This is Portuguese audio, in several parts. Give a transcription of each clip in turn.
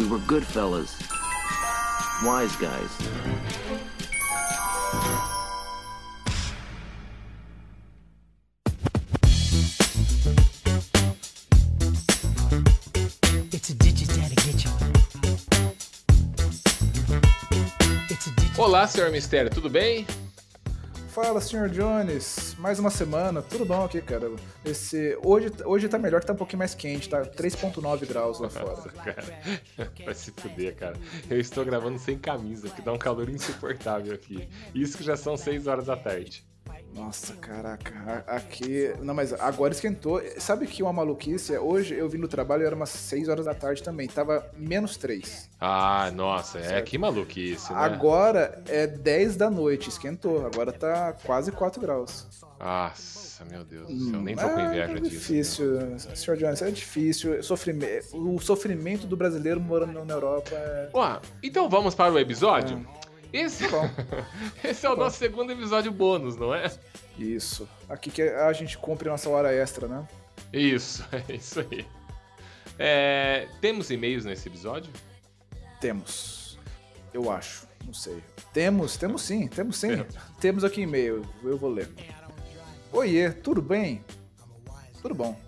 We were good fellas. Wise guys. Olá, senhor Mistério, tudo bem? Fala, senhor Jones. Mais uma semana. Tudo bom aqui, cara? Esse hoje hoje tá melhor que tá um pouquinho mais quente, tá 3.9 graus lá fora. cara, vai se fuder, cara. Eu estou gravando sem camisa, que dá um calor insuportável aqui. Isso que já são 6 horas da tarde. Nossa, caraca, aqui. Não, mas agora esquentou. Sabe que uma maluquice? Hoje eu vim no trabalho e era umas 6 horas da tarde também. Tava menos 3. Ah, nossa, é certo? que maluquice, né? Agora é 10 da noite, esquentou. Agora tá quase 4 graus. Nossa, meu Deus do céu, nem tô com inveja é disso. difícil, né? senhor Jones, é difícil. Sofrimento, o sofrimento do brasileiro morando na Europa é. Ué, então vamos para o episódio? É. Esse, tá Esse é o nosso segundo episódio bônus, não é? Isso. Aqui que a gente cumpre nossa hora extra, né? Isso, é isso aí. É, temos e-mails nesse episódio? Temos. Eu acho. Não sei. Temos, temos sim, temos sim. Temos, temos aqui e-mail, eu vou ler. Oiê, tudo bem? Tudo bom.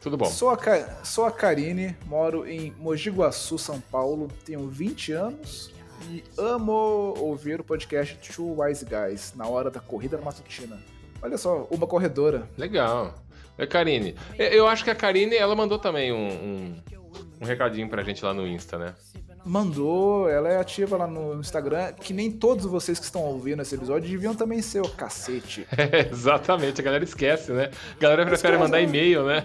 Tudo bom. Sou a, sou a Karine, moro em Mogi Guaçu, São Paulo, tenho 20 anos e amo ouvir o podcast Two Wise Guys na hora da corrida matutina. Olha só, uma corredora. Legal. É Karine. Eu acho que a Karine, ela mandou também um, um, um recadinho pra gente lá no Insta, né? Mandou, ela é ativa lá no Instagram, que nem todos vocês que estão ouvindo esse episódio deviam também ser o cacete. É, exatamente, a galera esquece, né? A galera prefere mandar né? e-mail, né?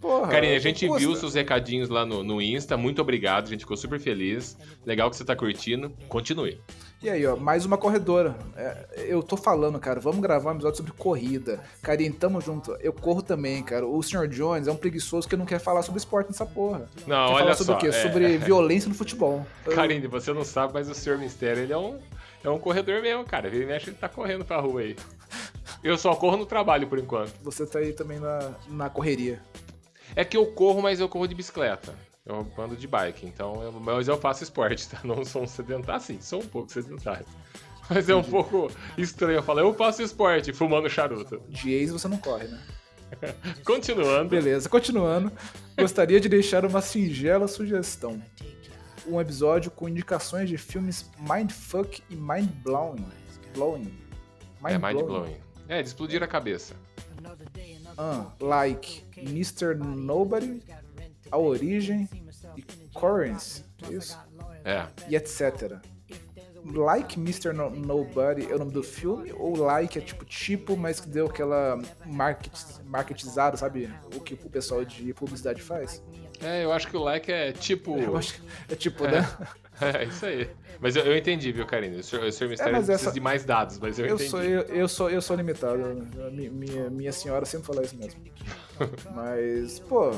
Porra, Karine, a gente viu os seus recadinhos lá no, no Insta. Muito obrigado, a gente ficou super feliz. Legal que você tá curtindo. Continue. E aí, ó, mais uma corredora. É, eu tô falando, cara, vamos gravar um episódio sobre corrida. Karine, tamo junto. Eu corro também, cara. O Sr. Jones é um preguiçoso que não quer falar sobre esporte nessa porra. Não, quer olha falar sobre só, o quê? É... Sobre violência no futebol. Karine, você não sabe, mas o Sr. Mistério, ele é um, é um corredor mesmo, cara. Ele mexe, ele tá correndo pra rua aí. Eu só corro no trabalho, por enquanto. Você tá aí também na, na correria. É que eu corro, mas eu corro de bicicleta. Eu ando de bike, então eu, mas eu faço esporte, tá? Não sou um sedentário. Sim, sou um pouco sedentário. Mas é um pouco estranho eu falar, eu faço esporte fumando charuto. De ex você não corre, né? continuando. Beleza, continuando. Gostaria de deixar uma singela sugestão. Um episódio com indicações de filmes Mindfuck e Mindblowing. Blowing. Mind é, Mindblowing. É, de explodir a cabeça. Uh, like Mr. Nobody, A Origem e Currents, isso? É. E etc. Like Mr. No Nobody é o nome do filme? Ou Like é tipo tipo, mas que deu aquela market, marketizada, sabe? O que o pessoal de publicidade faz? É, eu acho que o Like é tipo. Eu acho que é tipo, é. né? É, isso aí. Mas eu, eu entendi, viu, Karine? O senhor, o senhor Mistério é, precisa essa... de mais dados, mas eu, eu entendi. Sou, eu, eu, sou, eu sou limitado. Minha, minha senhora sempre fala isso mesmo. mas, pô,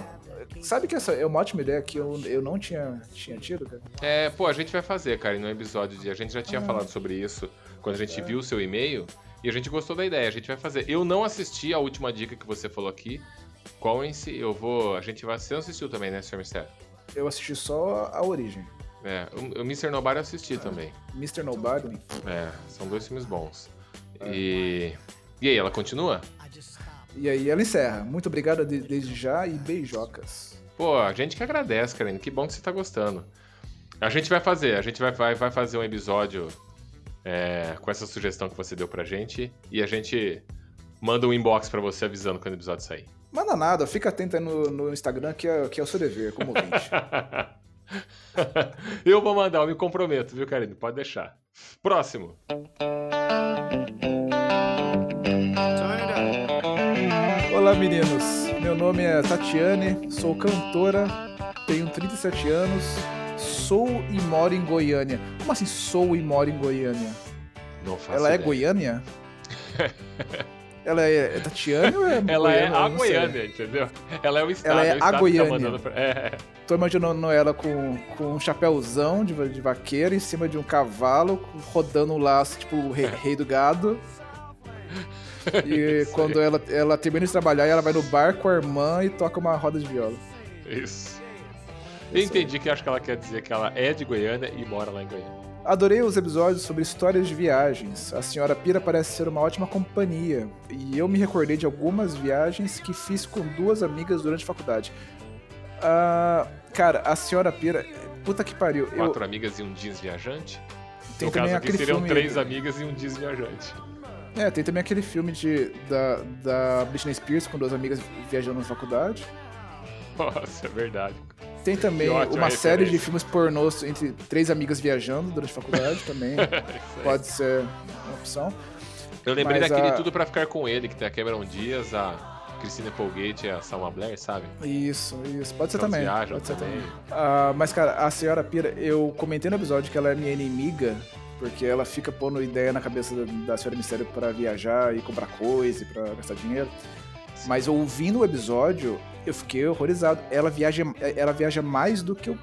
sabe que essa é uma ótima ideia que eu, eu não tinha, tinha tido, cara? É, pô, a gente vai fazer, cara, no episódio de. A gente já tinha ah. falado sobre isso quando a gente é. viu o seu e-mail e a gente gostou da ideia, a gente vai fazer. Eu não assisti a última dica que você falou aqui. Qual em si? Eu vou. A gente vai. Você assistiu também, né, Sr. Mistério? Eu assisti só a origem. É, o, o Mr. Nobody eu assisti também. Mr. Nobody? É, são dois filmes bons. É. E. E aí, ela continua? E aí ela encerra. Muito obrigada desde já e beijocas. Pô, a gente que agradece, Karine. Que bom que você tá gostando. A gente vai fazer, a gente vai, vai, vai fazer um episódio é, com essa sugestão que você deu pra gente. E a gente manda um inbox pra você avisando quando o episódio sair. Manda nada, fica atento aí no, no Instagram que é, que é o seu dever, como ouvinte. eu vou mandar, eu me comprometo, viu, Karine? Pode deixar. Próximo. Olá, meninos. Meu nome é Tatiane, sou cantora, tenho 37 anos, sou e moro em Goiânia. Como assim sou e moro em Goiânia? Não faço Ela ideia. é Goiânia? Ela é, é Tatiane ou é Ela é a Goiânia, entendeu? Ela é o estado. Ela é, é a tá Goiânia. Pra... É. Tô imaginando ela com, com um chapéuzão de, de vaqueiro em cima de um cavalo, rodando um laço, tipo o rei, rei do gado. E quando ela, ela termina de trabalhar, ela vai no bar com a irmã e toca uma roda de viola. Isso. Eu entendi que acho que ela quer dizer que ela é de Goiânia e mora lá em Goiânia. Adorei os episódios sobre histórias de viagens. A senhora Pira parece ser uma ótima companhia. E eu me recordei de algumas viagens que fiz com duas amigas durante a faculdade. Ah, cara, a senhora Pira. Puta que pariu. Eu, Quatro amigas e um jeans viajante? tem no também caso aqui aquele seriam filme. três amigas e um jeans viajante. É, tem também aquele filme de, da, da Britney Spears com duas amigas viajando na faculdade. Nossa, é verdade. Tem também Que ótima uma série de filmes pornôs entre três amigas viajando durante a faculdade também. Aí. Pode ser uma opção. Eu lembrei Mas daquele a- Tudo Pra Ficar Com Ele, que tem a Cameron Diaz, a Christina Applegate e a Salma Blair, sabe? Isso, isso. Pode ser Elas também. Pode ser também. também. Ah, mas, cara, a senhora Pira, eu comentei no episódio que ela é minha inimiga, porque ela fica pondo ideia na cabeça da, da senhora Mistério pra viajar e comprar coisa e pra gastar dinheiro. Mas ouvindo o episódio, eu fiquei horrorizado. Ela viaja, ela viaja mais do que eu,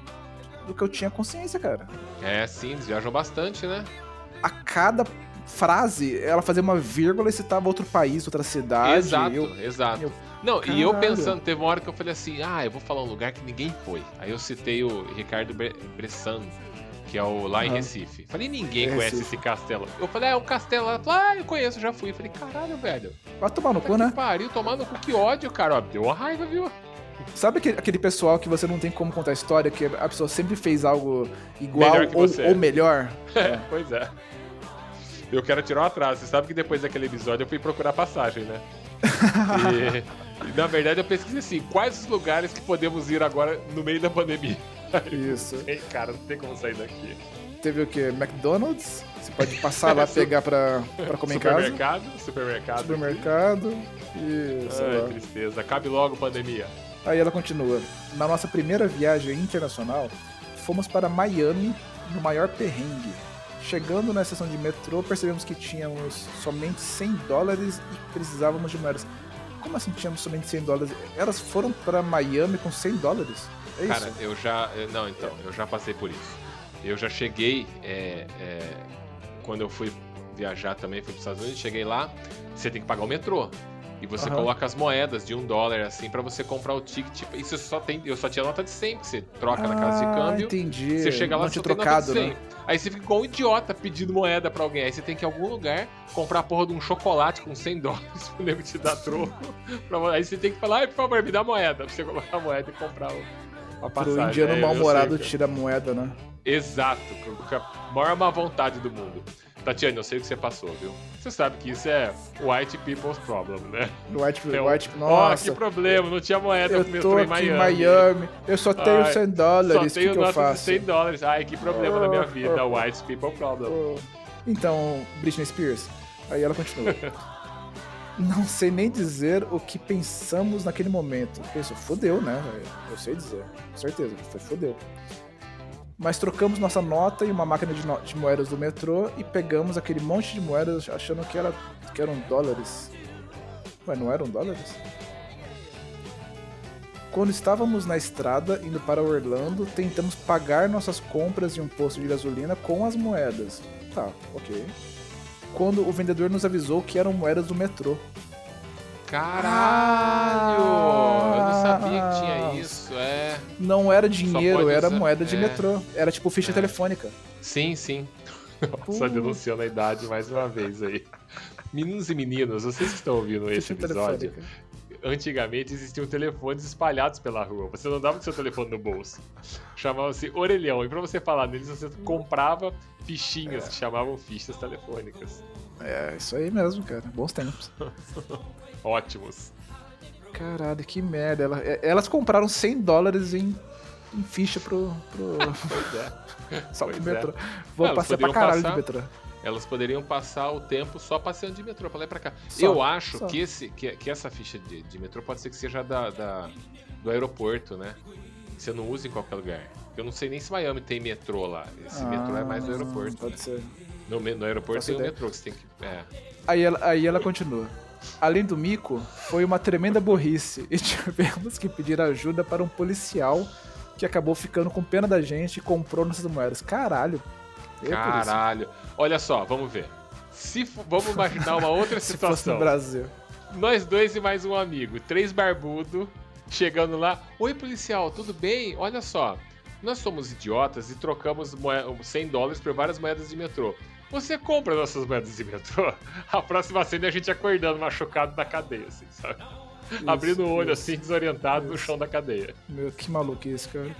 do que eu tinha consciência, cara. É, sim, eles viajam bastante, né? A cada frase, ela fazia uma vírgula e citava outro país, outra cidade. exato, Eu, exato. eu- Não, e eu Caralho. pensando, teve uma hora que eu falei assim, ah, eu vou falar um lugar que ninguém foi. Aí eu citei o Ricardo Bre Bressan, que é o lá em Aham. Recife. Falei, ninguém É conhece esse castelo. Eu falei, é um castelo. Ela falou, ah, eu conheço, já fui. Eu falei, caralho, velho. vai tomar no cu, né? pariu, tomar no cu, que ódio, cara. Ó, deu uma raiva, viu? Sabe aquele, aquele pessoal que você não tem como contar a história, que a pessoa sempre fez algo igual Melhor ou, ou melhor? É, pois é. Eu quero tirar um atraso. Você sabe que depois daquele episódio eu fui procurar passagem, né? E, e, na verdade eu pesquisei assim, quais os lugares que podemos ir agora no meio da pandemia? Isso. Ei, cara, não tem como sair daqui. Teve o quê? McDonald's? Você pode passar lá, pegar pra, pra comer em casa. supermercado, supermercado. Supermercado. E sei Ai, lá. tristeza. Acabe logo pandemia. Aí ela continua. Na nossa primeira viagem internacional, fomos para Miami no maior perrengue. Chegando na estação de metrô, percebemos que tínhamos somente 100 dólares e precisávamos de moedas. Como assim tínhamos somente 100 dólares? Elas foram para Miami com 100 dólares? É Cara, isso? eu já. eu- Não, então, eu já passei por isso. Eu já cheguei. é, é, quando eu fui viajar também, fui para os Estados Unidos, cheguei lá, você tem que pagar o metrô. E você Aham. coloca as moedas de um dólar, assim, pra você comprar o ticket. Isso só tem. Eu só tinha nota de 100, que você troca na casa de Ah, câmbio. entendi. Você chega lá não só tem nota de 100. né? Aí você fica igual um idiota pedindo moeda pra alguém. Aí você tem que ir em algum lugar comprar a porra de um chocolate com 100 dólares pro nego te dar troco. Aí você tem que falar, ai, por favor, me dá moeda. Pra você colocar a moeda e comprar o, a passagem. Pro indiano É, eu- eu mal-humorado tira a moeda, né? Exato, com a maior má vontade do mundo. Tatiana, eu sei o que você passou, viu? Você sabe que isso é white people's problem, né? White, É o- white, Ó, nossa. que problema, não tinha moeda eu pro metrô tô em Miami. em Miami, eu só tenho Ai, 100 dólares, Só o que, tenho que eu faço? 100 dólares. Ai, que problema na minha Oh, vida. oh, White people problem. Oh. Então, Britney Spears, aí ela continua. Não sei nem dizer o que pensamos naquele momento. Pensou, fodeu, né? Eu sei dizer, com certeza, foi fodeu. Mas trocamos nossa nota e uma máquina de, no- de moedas do metrô e pegamos aquele monte de moedas achando que, era, que eram dólares. Ué, não eram dólares? Quando estávamos na estrada indo para Orlando, tentamos pagar nossas compras em um posto de gasolina com as moedas. Tá, ok. Quando o vendedor nos avisou que eram moedas do metrô. Caralho! Eu não sabia que Ah. tinha isso, é. Não era dinheiro, era usar- moeda de é. metrô. Era tipo ficha É. telefônica. Sim, sim. Nossa, Uh. denunciando a idade mais uma vez aí. Meninos e meninas, vocês que estão ouvindo esse episódio. Antigamente existiam telefones espalhados pela rua. Você não dava o seu telefone no bolso. Chamava-se orelhão. E pra você falar neles, você comprava fichinhas que chamavam fichas telefônicas. É, isso aí mesmo, cara. Bons tempos. Ótimos. Caralho, que merda. Ela- é- elas compraram 100 dólares em, em ficha pro, pro, Pois é. só pro é. metrô. Vou Não, elas passar pra caralho passar- de metrô. Elas poderiam passar o tempo só passeando de metrô pra lá e pra cá. Só, Eu acho só. que, esse, que, que essa ficha de, de metrô pode ser que seja da, da- do aeroporto, né? Que você não usa em qualquer lugar. Eu não sei nem se Miami tem metrô lá. Esse metrô é mais do Ah, aeroporto. Pode né? ser. No, no aeroporto tem o metrô que você tem que. É. Aí ela, aí ela continua. Além do mico, foi uma tremenda burrice e tivemos que pedir ajuda para um policial que acabou ficando com pena da gente e comprou nossas moedas. Caralho. Eu, polícia. Caralho. Olha só, vamos ver. Se vamos imaginar uma outra Se fosse no situação. Brasil. Nós dois e mais um amigo, três barbudo, chegando lá. Oi, policial, tudo bem? Olha só, nós somos idiotas e trocamos 100 dólares por várias moedas de metrô. Você compra nossas moedas de metrô, a próxima cena é a gente acordando machucado na cadeia, assim, sabe? Isso, Abrindo o olho isso, assim, desorientado isso. no chão da cadeia. Meu, que maluquice, cara.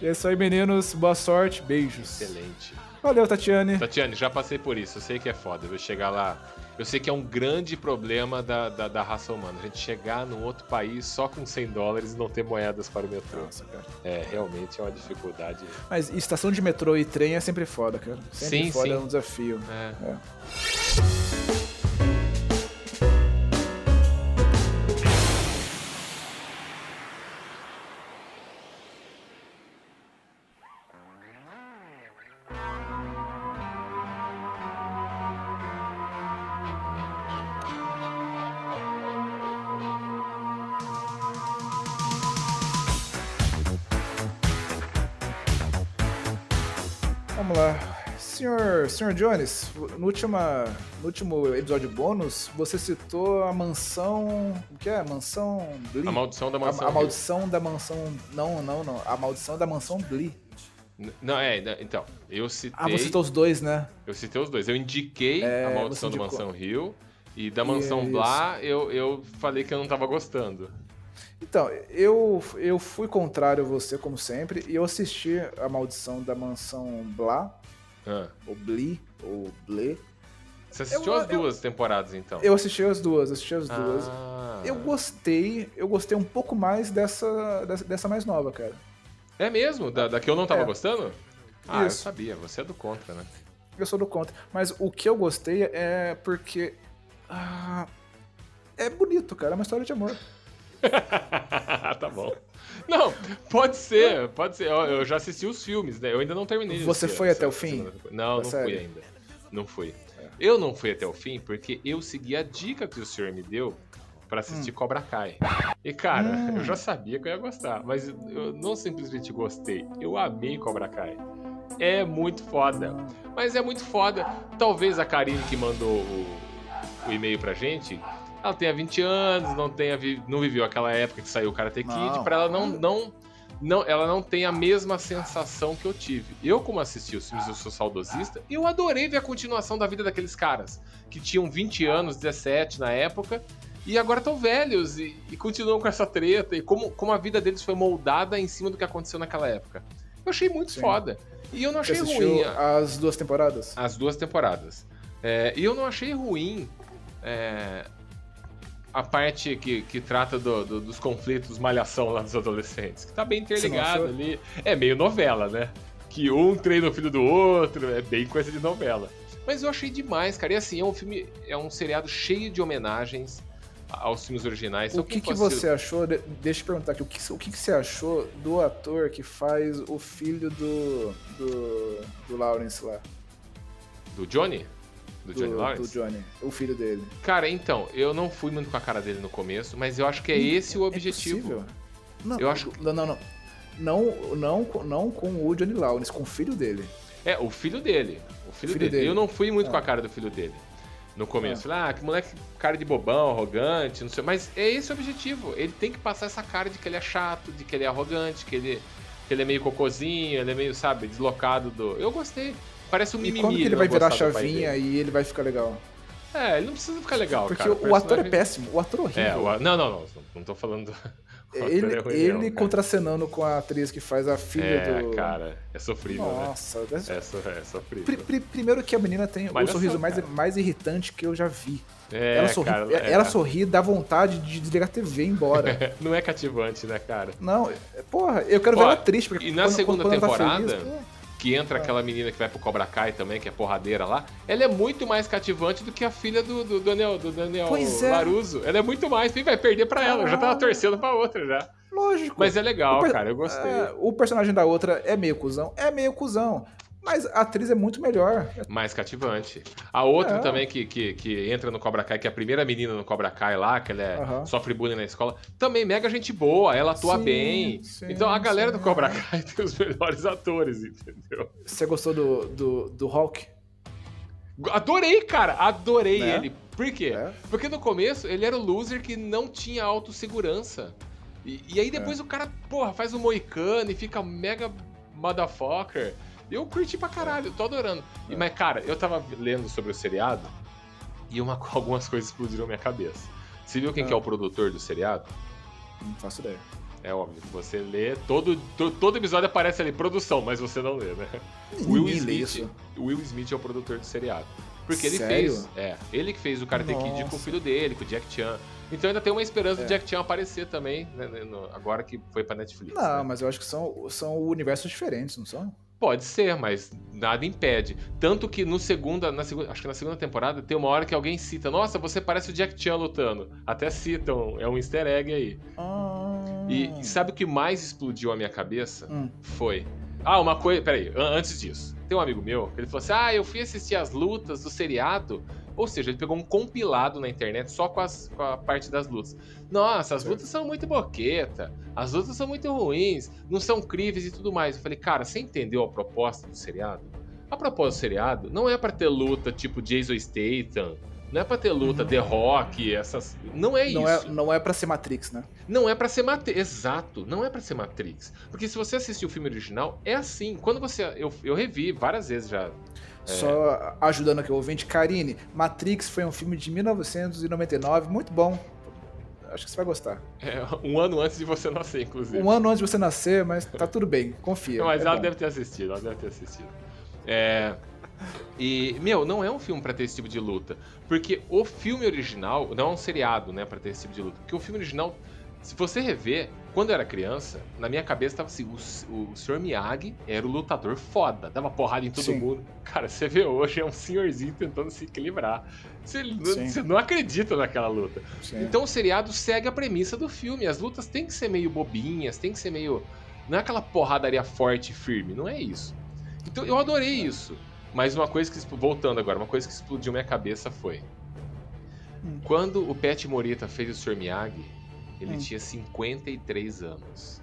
E é isso aí, meninos. Boa sorte, beijos. Excelente. Valeu, Tatiane. Tatiane, já passei por isso. Eu sei que é foda. Eu vou chegar lá. Eu sei que é um grande problema da, da, da, raça humana. A gente chegar num outro país só com 100 dólares e não ter moedas para o metrô. Nossa, cara. É, realmente é uma dificuldade. Mas estação de metrô e trem é sempre foda, cara. Sempre sim, foda sim. é um desafio. É. é. Sr. Jones, no, última, no último episódio bônus, você citou a mansão. O que é? Mansão Blee? A maldição da mansão. A, a maldição da mansão. Não, não, não. A maldição da mansão Blee. Não, é, então, eu citei. Ah, você citou os dois, né? Eu citei os dois. Eu indiquei é, a maldição da mansão Rio e da mansão Isso. Blá eu, eu falei que eu não tava gostando. Então, eu, eu fui contrário a você, como sempre, e eu assisti a maldição da mansão Blá ah. Ou Blee, ou Ble. Você assistiu eu, as duas eu, temporadas, então? Eu assisti as duas, assisti as duas. Ah. Eu gostei, eu gostei um pouco mais dessa, dessa, dessa mais nova, cara. É mesmo? Da, da que eu não tava é. gostando? Ah, Isso. eu sabia, você é do contra, né? Eu sou do contra. Mas o que eu gostei é porque. Ah, é bonito, cara. É uma história de amor. tá bom. Não, pode ser, pode ser. Eu, eu já assisti os filmes, né? Eu ainda não terminei. Você foi até o fim? Não, não série? fui ainda. Não fui. É. Eu não fui até o fim porque eu segui a dica que o senhor me deu para assistir hum. Cobra Kai. E cara, hum. eu já sabia que eu ia gostar, mas eu não simplesmente gostei, eu amei Cobra Kai. É muito foda. Mas é muito foda. Talvez a Karine que mandou o, o e-mail pra gente ela tenha 20 anos, não tenha não viveu aquela época que saiu o Karate Kid, para ela não, não não, ela não tem a mesma sensação que eu tive. Eu, como assisti os filmes, eu sou saudosista, eu adorei ver a continuação da vida daqueles caras que tinham 20 anos, 17 na época, e agora estão velhos e, e, continuam com essa treta, e como, como a vida deles foi moldada em cima do que aconteceu naquela época. Eu achei muito Sim. foda. E eu não achei ruim. As duas temporadas? As duas temporadas. É, e eu não achei ruim. É, a parte que, que trata do, do, dos conflitos malhação lá dos adolescentes, que tá bem interligado ali. É meio novela, né? Que um treina o filho do outro, é bem coisa de novela. Mas eu achei demais, cara. E assim, é um filme, é um seriado cheio de homenagens aos filmes originais. O que, que você achou? Deixa eu perguntar aqui, o que, o que, que você achou do ator que faz o filho do, do, do Lawrence lá? Do Johnny? Do, Johnny Lawrence? Do Johnny, o filho dele. Cara, então, eu não fui muito com a cara dele no começo, mas eu acho que é esse o é objetivo. É não, eu acho... não, não, não. Não, não, não com o Johnny Lawrence, com o filho dele. É, o filho dele. O filho, filho dele. dele. Eu não fui muito ah. com a cara do filho dele no começo. Ah. Falei, ah, que moleque, cara de bobão, arrogante, não sei. Mas é esse o objetivo. Ele tem que passar essa cara de que ele é chato, de que ele é arrogante, que ele, que ele é meio cocôzinho, ele é meio, sabe, deslocado do. Eu gostei. Parece um mimimi. E quando que ele vai virar chavinha e ele vai ficar legal? É, ele não precisa ficar legal, Porque cara. o, o ator é péssimo, o ator é horrível. É, o, não, não, não, não tô falando... Ele, é ele contracenando com a atriz que faz a filha é, do. cara, é sofrível. Né? Nossa, né? é, é sofrível. Pr pr primeiro que a menina tem Mas o sorriso mais, mais irritante que eu já vi. É, ela sorri, cara, é. ela sorri, dá vontade de desligar a TV e ir embora. não é cativante, né, cara? Não, porra, eu quero Pô, ver ela triste. Porque e na quando, segunda quando temporada, tá feliz, que entra ah. aquela menina que vai pro Cobra Kai também, que é porradeira lá, ela é muito mais cativante do que a filha do, do Daniel, do Daniel pois é. Laruso. Ela é muito mais, e vai perder pra ela. Eu já tava torcendo pra outra já. Lógico. Mas é legal, cara, eu gostei. É, o personagem da outra é meio cuzão? É meio cuzão. Mas a atriz é muito melhor. Mais cativante. A outra é. também que, que, que, entra no Cobra Kai, que é a primeira menina no Cobra Kai lá, que ela é, uhum. sofre bullying na escola, também mega gente boa, ela atua sim, bem. Sim, então a galera sim, do Cobra Kai tem os melhores atores, entendeu? Você gostou do, do, do Hulk? Adorei, cara, adorei né? ele. Por quê? É? Porque no começo ele era o loser que não tinha autossegurança. E, e aí depois É. o cara, porra, faz um moicano e fica mega motherfucker. Eu curti pra caralho, tô adorando. E, mas, cara, eu tava lendo sobre o seriado e uma, algumas coisas explodiram minha cabeça. Você viu quem Ah. que é o produtor do seriado? Não faço ideia. É óbvio, você lê, todo, to- todo episódio aparece ali, produção, mas você não lê, né? Will Smith, Will Smith é o produtor do seriado. Porque ele Sério? fez. É, ele que fez o Karate Kid com o filho dele, com o Jack Chan. Então ainda tem uma esperança É. do Jack Chan aparecer também, né, né, no- agora que foi pra Netflix. Não, né? mas eu acho que são, são universos diferentes, não são? Pode ser, mas nada impede. Tanto que no segunda, na segunda, acho que na segunda temporada tem uma hora que alguém cita, nossa, você parece o Jack Chan lutando. Até citam, é um easter egg aí. Ah. E, e sabe o que mais explodiu a minha cabeça? Hum. Foi. Ah, uma coisa. Peraí, an- antes disso. Tem um amigo meu que ele falou assim: Ah, eu fui assistir as lutas do seriado. Ou seja, ele pegou um compilado na internet só com, as- com a parte das lutas. Nossa, as lutas são muito boqueta. As lutas são muito ruins. Não são críveis e tudo mais. Eu falei, cara, você entendeu a proposta do seriado? A proposta do seriado não é pra ter luta tipo Jason Statham. Não é pra ter luta Uhum. The Rock, essas. Não é não, isso. é, não é pra ser Matrix, né? Não é pra ser Matrix. Exato, não é pra ser Matrix. Porque se você assistir o filme original, é assim. Quando você. Eu, eu revi várias vezes já. Só ajudando aqui o ouvinte. Karine, Matrix foi um filme de 1999, muito bom. Acho que você vai gostar. é, um ano antes de você nascer, inclusive. Um ano antes de você nascer, mas tá tudo bem, confia. Mas é ela bom. deve ter assistido, ela deve ter assistido. É. E, meu, não é um filme pra ter esse tipo de luta. Porque o filme original, não é um seriado, né, pra ter esse tipo de luta. Porque o filme original, se você rever, quando eu era criança, na minha cabeça tava assim: o, o Sr. Miyagi era o lutador foda, dava porrada em todo Sim. mundo. Cara, você vê hoje, é um senhorzinho tentando se equilibrar. Você, não- você não acredita naquela luta. Sim. Então o seriado segue a premissa do filme. As lutas têm que ser meio bobinhas, tem que ser meio. Não é aquela porradaria forte e firme, não é isso. Então eu adorei isso. Mas uma coisa que. Voltando agora, uma coisa que explodiu minha cabeça foi. Hum. Quando o Pet Morita fez o Sr. Miyagi, ele Hum. tinha 53 anos.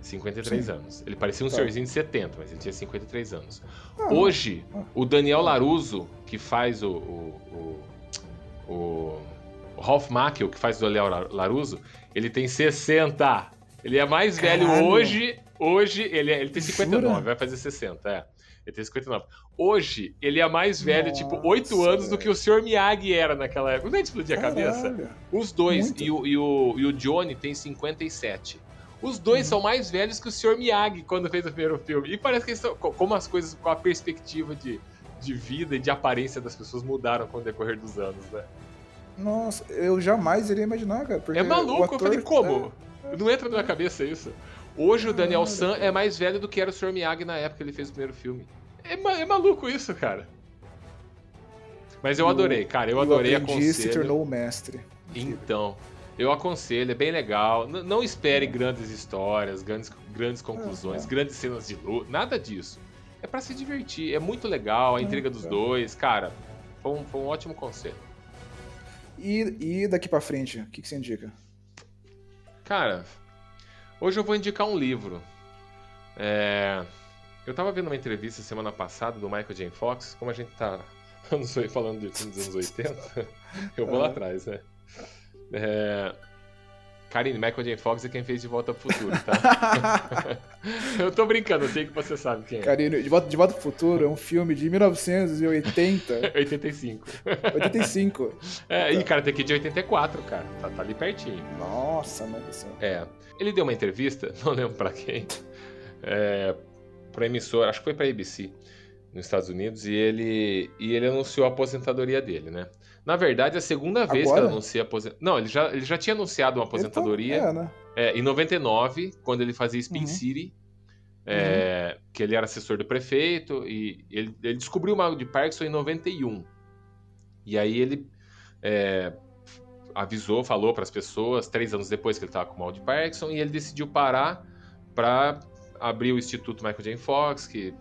53 Sim. anos. Ele parecia um Tá. senhorzinho de 70, mas ele tinha 53 anos. Ah, Hoje, Ah. o Daniel Laruso, que faz o. O, o, o, Ralph Macchio, que faz o Daniel La- Laruso, ele tem 60. Ele é mais velho Caralho. hoje. Hoje, ele, é- ele tem 59, Jura? vai fazer 60, é. Ele tem 59. Hoje, ele é mais velho, tipo, Nossa, 8 anos do que o Sr. Miyagi era naquela época. Não é explodir a cabeça? Os dois. Muito. E o, e, o, e o Johnny tem 57. Os dois Uhum. são mais velhos que o Sr. Miyagi quando fez o primeiro filme. E parece que eles são, co- como as coisas, com a perspectiva de, de vida e de aparência das pessoas mudaram com o decorrer dos anos, né? Nossa, eu jamais iria imaginar, cara. É maluco, ator- eu falei, como? é, Não entra na minha cabeça isso. Hoje o Daniel San é mais velho do que era o Sr. Miyagi na época que ele fez o primeiro filme. É, ma- é maluco isso, cara. Mas eu adorei, cara. Eu o adorei, se aconselho. tornou o mestre. Então, eu aconselho, é bem legal. N- não espere grandes histórias, grandes, grandes conclusões, é. grandes cenas de luta, nada disso. É pra se divertir, é muito legal, a É, intriga dos é. dois, cara. Foi um, foi um ótimo conselho. E, e daqui pra frente, o que, que você indica? Cara, hoje eu vou indicar um livro. É, Eu tava vendo uma entrevista semana passada do Michael J. Fox, como a gente tá oi- falando de filmes dos anos 80, eu vou lá atrás, né? É... Karine, Michael J. Fox é quem fez De Volta ao Futuro, tá? eu tô brincando, eu sei que você sabe quem é. Karine, de volta, de volta pro Futuro é um filme de 1980, 85. 85. É, e Karate Kid de 84, cara. Tá, tá ali pertinho. Nossa, céu. É. Ele deu uma entrevista, não lembro pra quem, é, pra emissora, acho que foi pra ABC, nos Estados Unidos, e ele, e ele anunciou a aposentadoria dele, né? Na verdade, é a segunda vez que ele anuncia aposentadoria. Não, ele já, ele já tinha anunciado uma aposentadoria. Então, é, né? É, em 99, quando ele fazia Spin Uhum. City, é, que ele era assessor do prefeito, e ele, ele descobriu o mal de Parkinson em 91. E aí ele é, avisou, falou para as pessoas, três anos depois que ele estava com mal de Parkinson, e ele decidiu parar para abrir o Instituto Michael J. Fox, que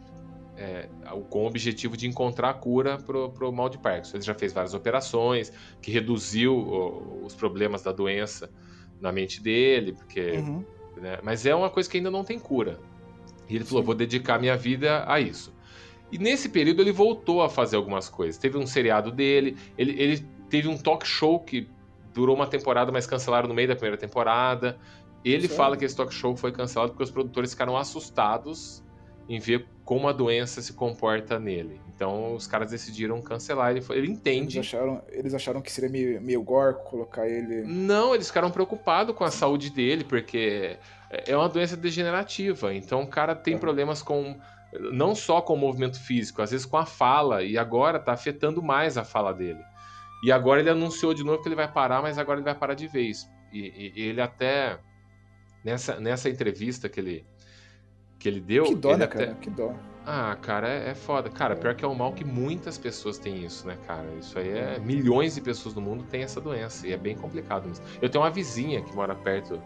é, com o objetivo de encontrar a cura para o mal de Parkinson. Ele já fez várias operações, que reduziu o- os problemas da doença na mente dele, porque Uhum. né? Mas é uma coisa que ainda não tem cura. E ele falou: Sim. vou dedicar minha vida a isso. E nesse período ele voltou a fazer algumas coisas. Teve um seriado dele, ele, ele teve um talk show que durou uma temporada, mas cancelaram no meio da primeira temporada. Ele Sério? fala que esse talk show foi cancelado porque os produtores ficaram assustados em ver como a doença se comporta nele. Então os caras decidiram cancelar. Ele, foi, ele entende. Eles acharam, eles acharam que seria meio, meio gore colocar ele. Não, eles ficaram preocupados com a saúde dele, porque é uma doença degenerativa. Então o cara tem problemas com. Não só com o movimento físico, às vezes com a fala, e agora tá afetando mais a fala dele. E agora ele anunciou de novo que ele vai parar, mas agora ele vai parar de vez. E, e ele até. Nessa, nessa entrevista que ele, que ele deu. Que dó, né, até... cara? Que dó. Ah, cara, é, é foda. Cara, pior que é um mal que muitas pessoas têm isso, né, cara? Isso aí é. Milhões de pessoas no mundo têm essa doença. E é bem complicado mesmo. Eu tenho uma vizinha que mora perto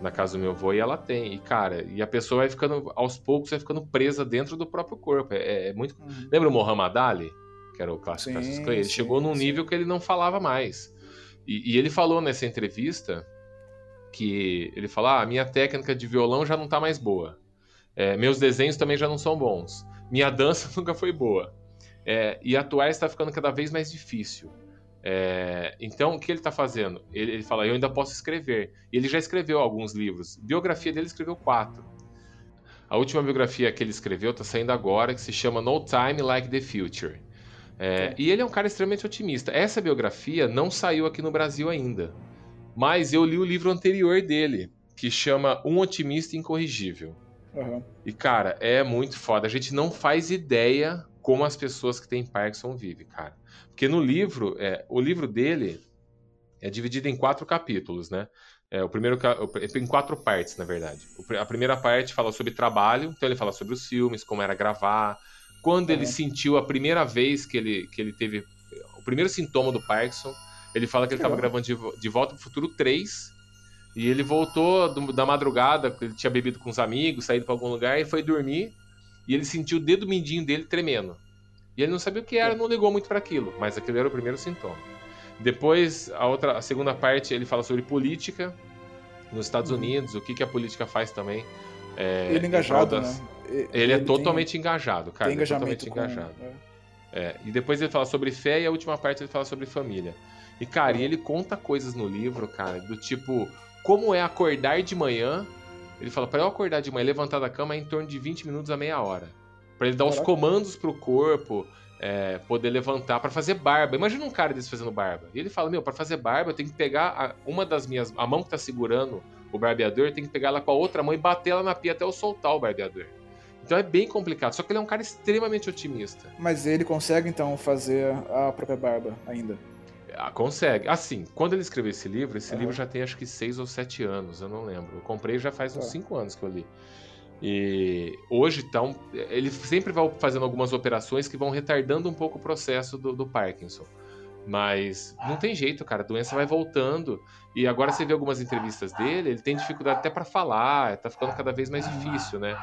na casa do meu avô e ela tem. E, cara, e a pessoa vai ficando, aos poucos, vai ficando presa dentro do próprio corpo. É, é muito. Uhum. Lembra o Muhammad Ali? Que era o clássico sim, Clay? Ele sim, chegou num sim. nível que ele não falava mais. E, e, ele falou nessa entrevista que ele falou: ah, a minha técnica de violão já não tá mais boa. É, meus desenhos também já não são bons. Minha dança nunca foi boa. É, e atuar está ficando cada vez mais difícil. É, então, o que ele está fazendo? Ele, ele, fala: Eu ainda posso escrever. E ele já escreveu alguns livros. Biografia dele escreveu quatro. A última biografia que ele escreveu está saindo agora, que se chama No Time Like the Future. É, e ele é um cara extremamente otimista. Essa biografia não saiu aqui no Brasil ainda. Mas eu li o livro anterior dele, que chama Um Otimista Incorrigível. Uhum. E, cara, é muito foda. A gente não faz ideia como as pessoas que têm Parkinson vivem, cara. Porque no livro, é, o livro dele é dividido em quatro capítulos, né? É, o primeiro em quatro partes, na verdade. A primeira parte fala sobre trabalho, então ele fala sobre os filmes, como era gravar, quando uhum. ele sentiu a primeira vez que ele, que ele teve o primeiro sintoma do Parkinson. Ele fala que ele estava gravando de, de Volta pro Futuro 3 e ele voltou do, da madrugada, ele tinha bebido com os amigos, saído para algum lugar, e foi dormir. E ele sentiu o dedo mindinho dele tremendo. E ele não sabia o que era, não ligou muito para aquilo, mas aquele era o primeiro sintoma. Depois, a outra, a segunda parte, ele fala sobre política nos Estados uhum. Unidos, o que, que a política faz também. É, ele é engajado, das... né? Ele, ele é totalmente tem, engajado, cara. Tem é totalmente com, engajado. É. É, e depois ele fala sobre fé e a última parte ele fala sobre família. E, cara, e ele conta coisas no livro, cara, do tipo, como é acordar de manhã. Ele fala, para eu acordar de manhã, levantar da cama é em torno de 20 minutos a meia hora. para ele dar Caraca. os comandos pro corpo, é, poder levantar, para fazer barba. Imagina um cara desse fazendo barba. E ele fala, meu, para fazer barba eu tenho que pegar a, uma das minhas... A mão que tá segurando o barbeador, eu tenho que pegar ela com a outra mão e bater ela na pia até eu soltar o barbeador. Então é bem complicado. Só que ele é um cara extremamente otimista. Mas ele consegue, então, fazer a própria barba ainda? Ah, consegue. Assim, quando ele escreveu esse livro, esse uhum. livro já tem acho que seis ou sete anos, eu não lembro. Eu comprei já faz uns uhum. cinco anos que eu li. E hoje, então, ele sempre vai fazendo algumas operações que vão retardando um pouco o processo do, do Parkinson. Mas não tem jeito, cara. A doença vai voltando. E agora você vê algumas entrevistas dele, ele tem dificuldade até para falar, tá ficando cada vez mais difícil, né?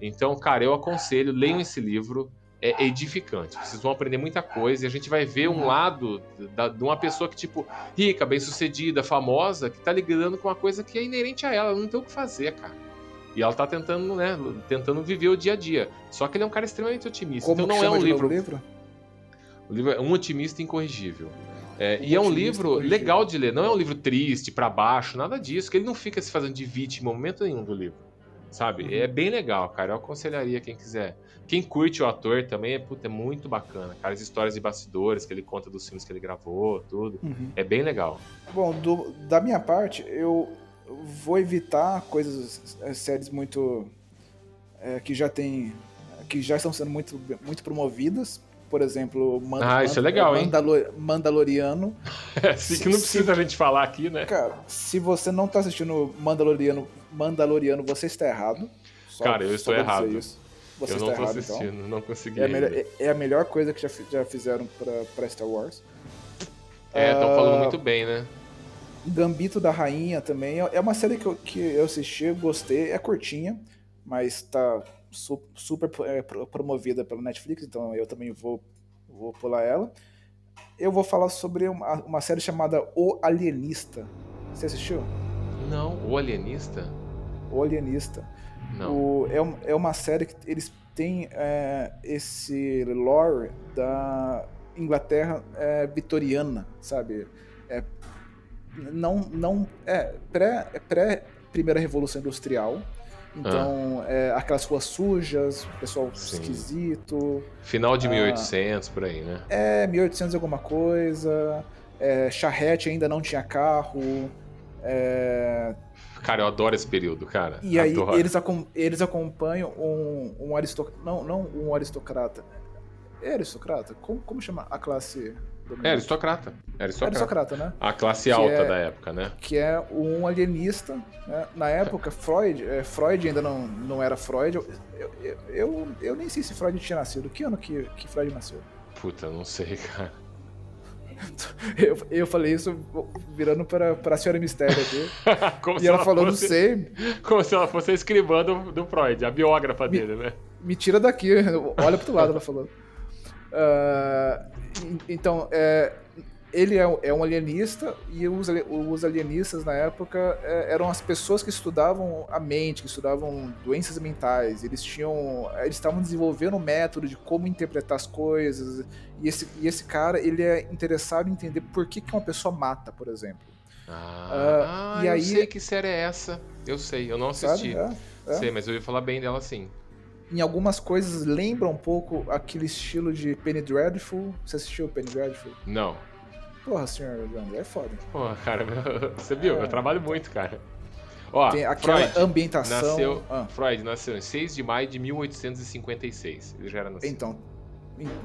Então, cara, eu aconselho, leiam esse livro é edificante. Vocês vão aprender muita coisa e a gente vai ver um lado da, de uma pessoa que, tipo, rica, bem-sucedida, famosa, que tá ligando com uma coisa que é inerente a ela, ela não tem o que fazer, cara. E ela tá tentando, né, tentando viver o dia a dia. Só que ele é um cara extremamente otimista. Como então não é um livro... livro. O livro é Um Otimista Incorrigível. É, um e é um livro legal de ler, não é um livro triste, para baixo, nada disso, que ele não fica se fazendo de vítima em momento nenhum do livro sabe? Uhum. É bem legal, cara. Eu aconselharia quem quiser. Quem curte o ator também é, puta, é muito bacana, cara. As histórias de bastidores que ele conta dos filmes que ele gravou, tudo. Uhum. É bem legal. Bom, do, da minha parte, eu vou evitar coisas, é, séries muito. É, que já tem. que já estão sendo muito, muito promovidas. Por exemplo, ah, isso é legal, Mandalor hein? Mandaloriano. É assim que não precisa se, a gente falar aqui, né? Cara, se você não tá assistindo Mandaloriano Mandaloriano, você está errado. Só, Cara, eu estou errado. Você eu não estou então. assistindo, então. não consegui. É a, melhor, é, é a, melhor, coisa que já, já fizeram para Star Wars. É, estão uh, falando muito bem, né? Gambito da Rainha também. É uma série que eu, que eu assisti, gostei. É curtinha, mas tá su super é, promovida pela Netflix, então eu também vou, vou pular ela. Eu vou falar sobre uma, uma série chamada O Alienista. Você assistiu? Não, O Alienista? O Alienista. O, é, é uma série que eles têm é, esse lore da Inglaterra é, vitoriana, sabe? É, não, não é pré, é pré primeira revolução industrial. Então, ah. é, aquelas ruas sujas, pessoal Sim. esquisito. Final de 1800, ah, por aí, né? É, 1800 alguma coisa. É, charrete ainda não tinha carro. É... Cara, eu adoro esse período, cara. E adoro. aí eles, eles acompanham um, um aristocrata. Não, não um aristocrata. É aristocrata? Como, como chama a classe é, aristocrata. É aristocrata. aristocrata, né? A classe alta é, da época, né? Que é um alienista. Né? Na época, Freud, é, Freud ainda não, não era Freud. Eu, eu, eu, eu, nem sei se Freud tinha nascido. Que ano que, que Freud nasceu? Puta, não sei, cara. Eu, eu falei isso virando para, para a senhora Mistério aqui. como e ela, ela falou, fosse, não sei. Como se ela fosse a escrivã do, do Freud, a biógrafa me, dele, né? Me tira daqui, olha pro outro lado, ela falou. Uh, então, é, ele é, é, um alienista e os, os alienistas na época é, eram as pessoas que estudavam a mente, que estudavam doenças mentais. Eles tinham, eles estavam desenvolvendo um método de como interpretar as coisas. E esse, e esse cara, ele é interessado em entender por que, que uma pessoa mata, por exemplo. Ah, uh, e eu aí, sei que série é essa. Eu sei, eu não assisti. É, é. Sei, mas eu ia falar bem dela sim em algumas coisas lembra um pouco aquele estilo de Penny Dreadful. Você assistiu Penny Dreadful? Não. Porra, senhor André, é foda. Porra, cara, você viu? É. Eu trabalho muito, cara. Ó, Tem aquela Freud ambientação. Nasceu, ah. Freud nasceu em 6 de maio de 1856. Ele já era nascido. Então,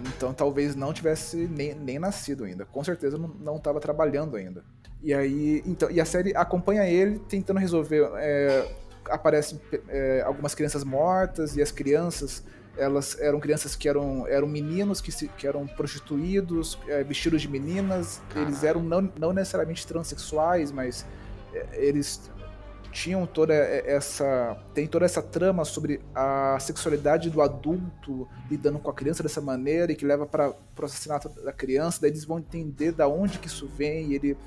então talvez não tivesse nem, nem nascido ainda. Com certeza não estava trabalhando ainda. E aí, então, e a série acompanha ele tentando resolver é, aparecem é, algumas crianças mortas e as crianças elas eram crianças que eram, eram meninos que, se, que eram prostituídos, é, vestidos de meninas. Eles eram não, não necessariamente transexuais, mas é, eles tinham toda essa tem toda essa trama sobre a sexualidade do adulto lidando com a criança dessa maneira e que leva para o assassinato da criança daí eles vão entender da onde que isso vem e ele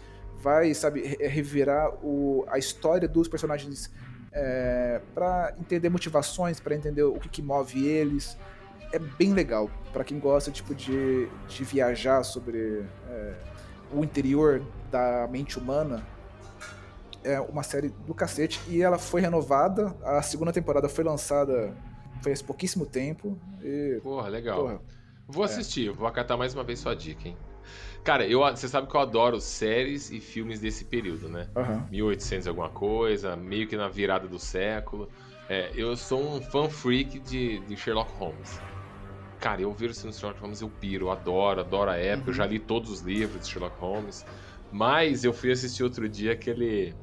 vai sabe revirar o, a história dos personagens é, para entender motivações, para entender o que, que, move eles. É bem legal para quem gosta tipo de, de viajar sobre é, o interior da mente humana. É uma série do cacete e ela foi renovada. A segunda temporada foi lançada faz pouquíssimo tempo. E, porra, legal. Porra, vou assistir, é. vou acatar mais uma vez sua dica, hein? Cara, eu, você sabe que eu adoro séries e filmes desse período, né? Uhum. 1800 alguma coisa, meio que na virada do século. É, eu sou um fan freak de, de Sherlock Holmes. Cara, eu vejo o Sherlock Holmes, eu piro, eu adoro, adoro a época. Uhum. Eu já li todos os livros de Sherlock Holmes. Mas eu fui assistir outro dia aquele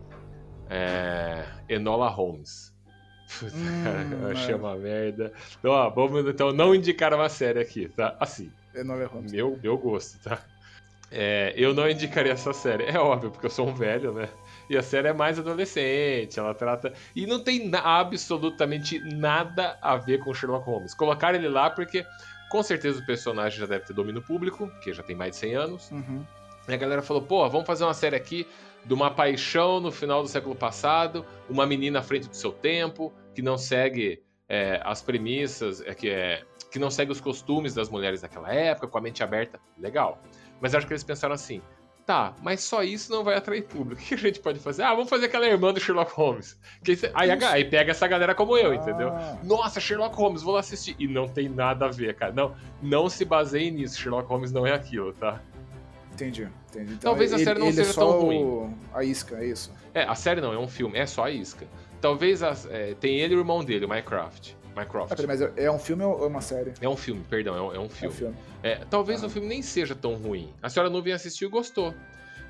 é, Enola Holmes. Puta, hum, cara, eu achei uma merda. Então, ó, vamos então não indicar uma série aqui, tá? Assim. Enola Holmes. Meu, meu gosto, tá? É, eu não indicaria essa série. É óbvio, porque eu sou um velho, né? E a série é mais adolescente, ela trata. E não tem absolutamente nada a ver com Sherlock Holmes. Colocaram ele lá porque, com certeza, o personagem já deve ter domínio público, que já tem mais de 100 anos. Uhum. E a galera falou: pô, vamos fazer uma série aqui de uma paixão no final do século passado, uma menina à frente do seu tempo, que não segue é, as premissas, é, que, é, que não segue os costumes das mulheres daquela época, com a mente aberta. Legal. Mas acho que eles pensaram assim: tá, mas só isso não vai atrair público. O que a gente pode fazer? Ah, vamos fazer aquela irmã do Sherlock Holmes. Que, aí, aí, pega essa galera como eu, ah. entendeu? Nossa, Sherlock Holmes, vou lá assistir. E não tem nada a ver, cara. Não, não se baseie nisso. Sherlock Holmes não é aquilo, tá? Entendi, entendi. Então, Talvez ele, a série não seja é tão ruim. A isca, é isso? É, a série não, é um filme, é só a isca. Talvez a, é, tem ele e o irmão dele, o Minecraft. Minecraft. Ah, mas é um filme ou é uma série? É um filme, perdão, é um, é um filme. É um filme. É, talvez ah. o filme nem seja tão ruim. A senhora não vinha assistir e gostou.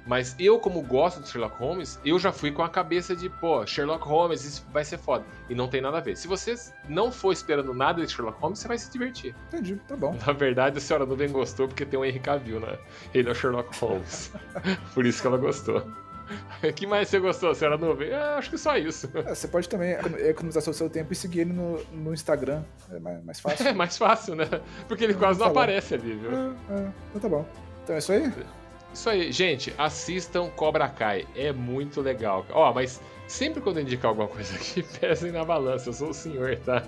Mas eu, como gosto de Sherlock Holmes, eu já fui com a cabeça de, pô, Sherlock Holmes, isso vai ser foda. E não tem nada a ver. Se você não for esperando nada de Sherlock Holmes, você vai se divertir. Entendi, tá bom. Na verdade, a senhora Nuvem gostou porque tem o Henry Cavill, né? Ele é o Sherlock Holmes. Por isso que ela gostou. O que mais você gostou, senhora Nuvem? É, acho que só isso. É, você pode também economizar seu, seu tempo e seguir ele no, no Instagram. É mais, mais fácil. É mais fácil, né? Porque ele quase tá não bom. aparece ali, viu? É, é, então tá bom. Então é isso aí? Isso aí. Gente, assistam Cobra Kai. É muito legal. Ó, mas sempre quando eu indicar alguma coisa aqui, pesem na balança. Eu sou o senhor, tá?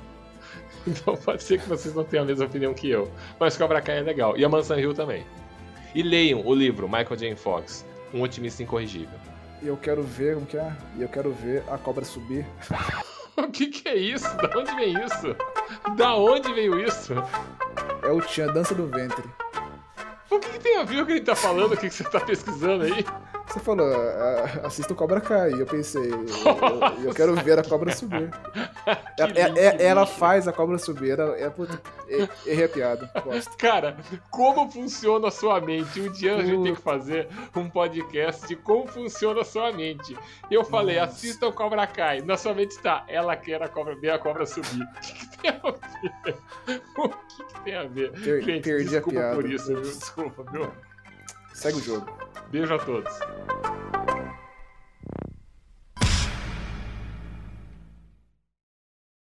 Então pode ser que vocês não tenham a mesma opinião que eu. Mas Cobra Kai é legal. E a Mansão Hill também. E leiam o livro Michael J. Fox, Um Otimista Incorrigível. E eu quero ver, como que é? E eu quero ver a cobra subir. o que que é isso? Da onde vem isso? Da onde veio isso? É o Tchan, dança do ventre. O que, que tem a ver o que ele tá falando? O que, que você tá pesquisando aí? Você falou, "Ah, assista o Cobra Kai. Eu pensei, eu, eu- quero ver a cobra subir. É- é- é- ela faz a cobra subir. Ela, é, é, errei a piada. Gosto. Cara, como funciona a sua mente? Um dia a gente tem que fazer um podcast de como funciona a sua mente. Eu falei, Nossa. assista o Cobra Kai. Na sua mente tá, ela quer a cobra, ver a cobra subir. O que, que tem a ver? O que, que tem a ver? Per- gente, perdi a desculpa piada. por isso, viu? Desculpa, viu? Segue o jogo. Beijo a todos.